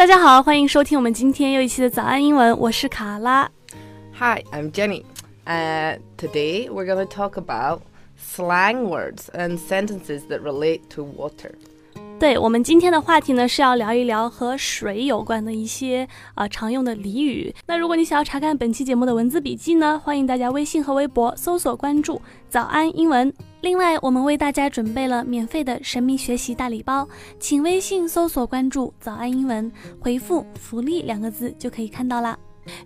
大家好，欢迎收听我们今天又一期的早安英文，我是卡拉。Hi, I'm Jenny. Uh, today we're going to talk about slang words and sentences that relate to water. 对我们今天的话题呢，是要聊一聊和水有关的一些呃常用的俚语。那如果你想要查看本期节目的文字笔记呢，欢迎大家微信和微博搜索关注“早安英文”。另外，我们为大家准备了免费的神秘学习大礼包，请微信搜索关注“早安英文”，回复“福利”两个字就可以看到啦。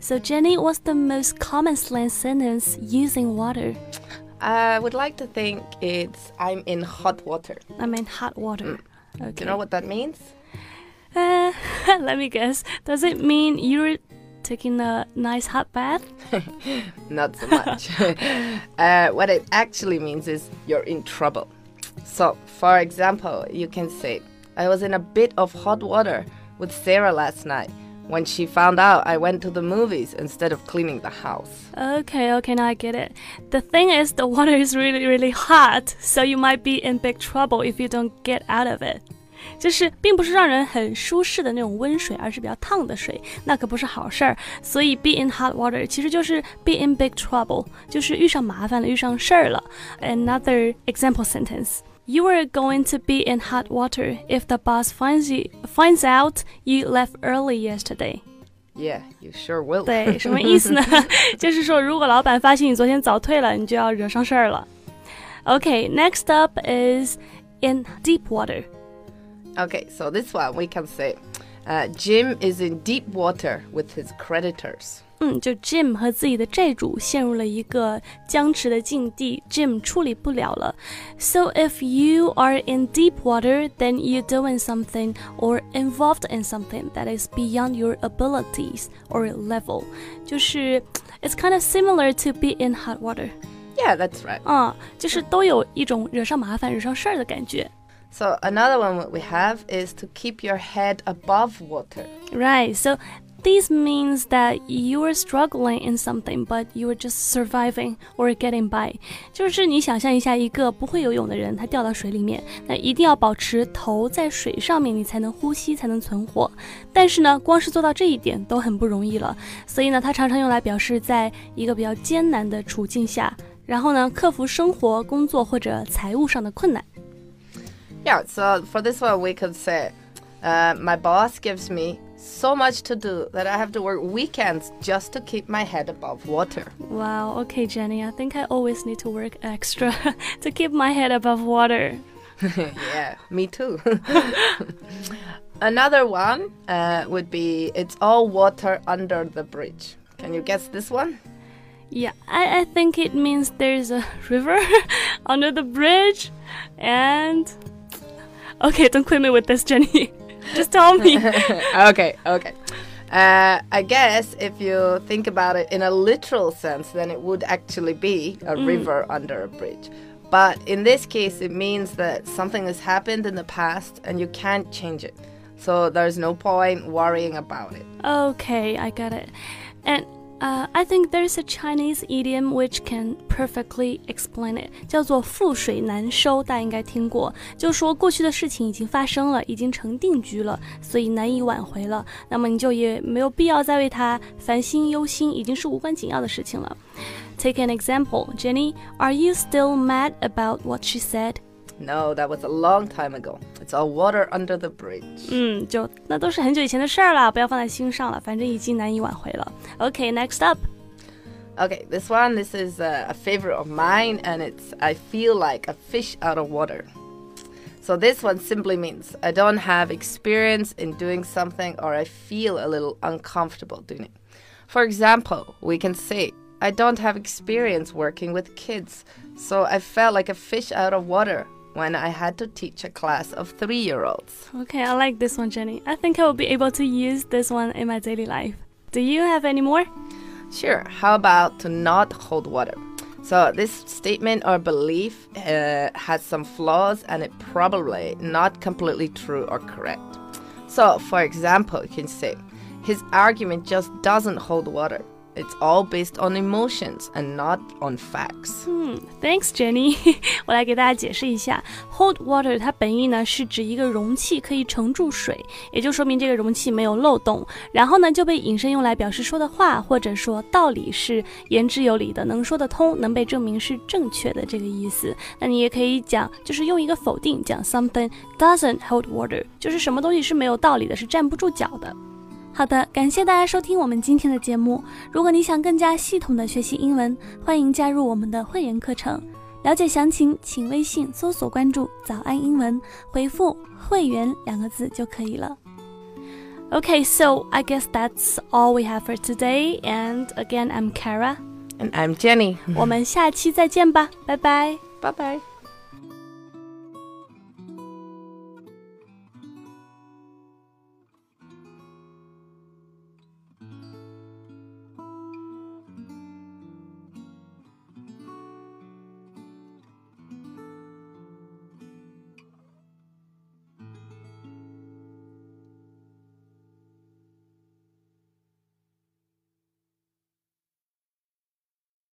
So Jenny, what's the most common slang sentence using water? I would like to think it's I'm in hot water. I mean hot water. Do Okay. you know what that means? Uh, let me guess. Does it mean you're taking a nice hot bath? Not so much. uh, what it actually means is you're in trouble. So, for example, you can say, I was in a bit of hot water with Sarah last night when she found out I went to the movies instead of cleaning the house. Okay, okay, now I get it. The thing is, the water is really, really hot, so you might be in big trouble if you don't get out of it. 就是并不是让人很舒适的那种温水，而是比较烫的水，那可不是好事儿。所以 be in hot water 其实就是 be in big trouble，就是遇上麻烦了，遇上事儿了。Another example sentence. You are going to be in hot water if the boss finds you finds out you left early yesterday. Yeah, you sure will. 对，什么意思呢？就是说，如果老板发现你昨天早退了，你就要惹上事儿了。Okay, next up is in deep water. Okay, so this one we can say uh, Jim is in deep water with his creditors. 嗯，就 Jim 和自己的债主陷入了一个僵持的境地，Jim 处理不了了。So if you are in deep water, then you're doing something or involved in something that is beyond your abilities or level. 就是 it's kind of similar to be in hot water. Yeah, that's right. 啊、就是都有一种惹上麻烦、惹上事儿的感觉。 So another one what we have is to keep your head above water. Right. So this means that you are struggling in something, but you are just surviving or getting by. 就是你想象一下，一个不会游泳的人，他掉到水里面，那一定要保持头在水上面，你才能呼吸，才能存活。但是呢，光是做到这一点都很不容易了，所以呢，它常常用来表示在一个比较艰难的处境下，然后呢，克服生活、工作或者财务上的困难。 Yeah, so for this one we could say uh, my boss gives me so much to do that I have to work weekends just to keep my head above water. Wow, okay, Jenny, I think I always need to work extra to keep my head above water. yeah, me too. Another one uh, would be it's all water under the bridge. Can you guess this one? Yeah, I, I think it means there's a river under the bridge and. Okay, don't quit me with this, Jenny. Just tell me. okay, okay. Uh, I guess if you think about it in a literal sense, then it would actually be a river under a bridge. But in this case, it means that something has happened in the past and you can't change it. So there's no point worrying about it. Okay, I got it. And uh, I think there's a Chinese idiom which can perfectly explain it，叫做“覆水难收”，大家应该听过。就说过去的事情已经发生了，已经成定局了，所以难以挽回了。那么你就也没有必要再为它烦心忧心，已经是无关紧要的事情了。Take an example, Jenny. Are you still mad about what she said? No, that was a long time ago. It's all water under the bridge. 嗯，就那都是很久以前的事儿了，不要放在心上了，反正已经难以挽回了。Okay, next up. Okay, this one, this is uh, a favorite of mine, and it's I feel like a fish out of water. So this one simply means I don't have experience in doing something or I feel a little uncomfortable doing it. For example, we can say I don't have experience working with kids, so I felt like a fish out of water when I had to teach a class of 3-year-olds. Okay, I like this one, Jenny. I think I will be able to use this one in my daily life. Do you have any more? Sure. How about to not hold water? So this statement or belief uh, has some flaws and it probably not completely true or correct. So, for example, you can say his argument just doesn't hold water. It's all based on emotions and not on facts. 嗯，Thanks Jenny，我来给大家解释一下，hold water 它本意呢是指一个容器可以盛住水，也就说明这个容器没有漏洞。然后呢就被引申用来表示说的话或者说道理是言之有理的，能说得通，能被证明是正确的这个意思。那你也可以讲，就是用一个否定讲 something doesn't hold water，就是什么东西是没有道理的，是站不住脚的。好的，感谢大家收听我们今天的节目。如果你想更加系统的学习英文，欢迎加入我们的会员课程。了解详情，请微信搜索关注“早安英文”，回复“会员”两个字就可以了。Okay, so I guess that's all we have for today. And again, I'm Kara. And I'm Jenny. 我们下期再见吧，拜拜。拜拜。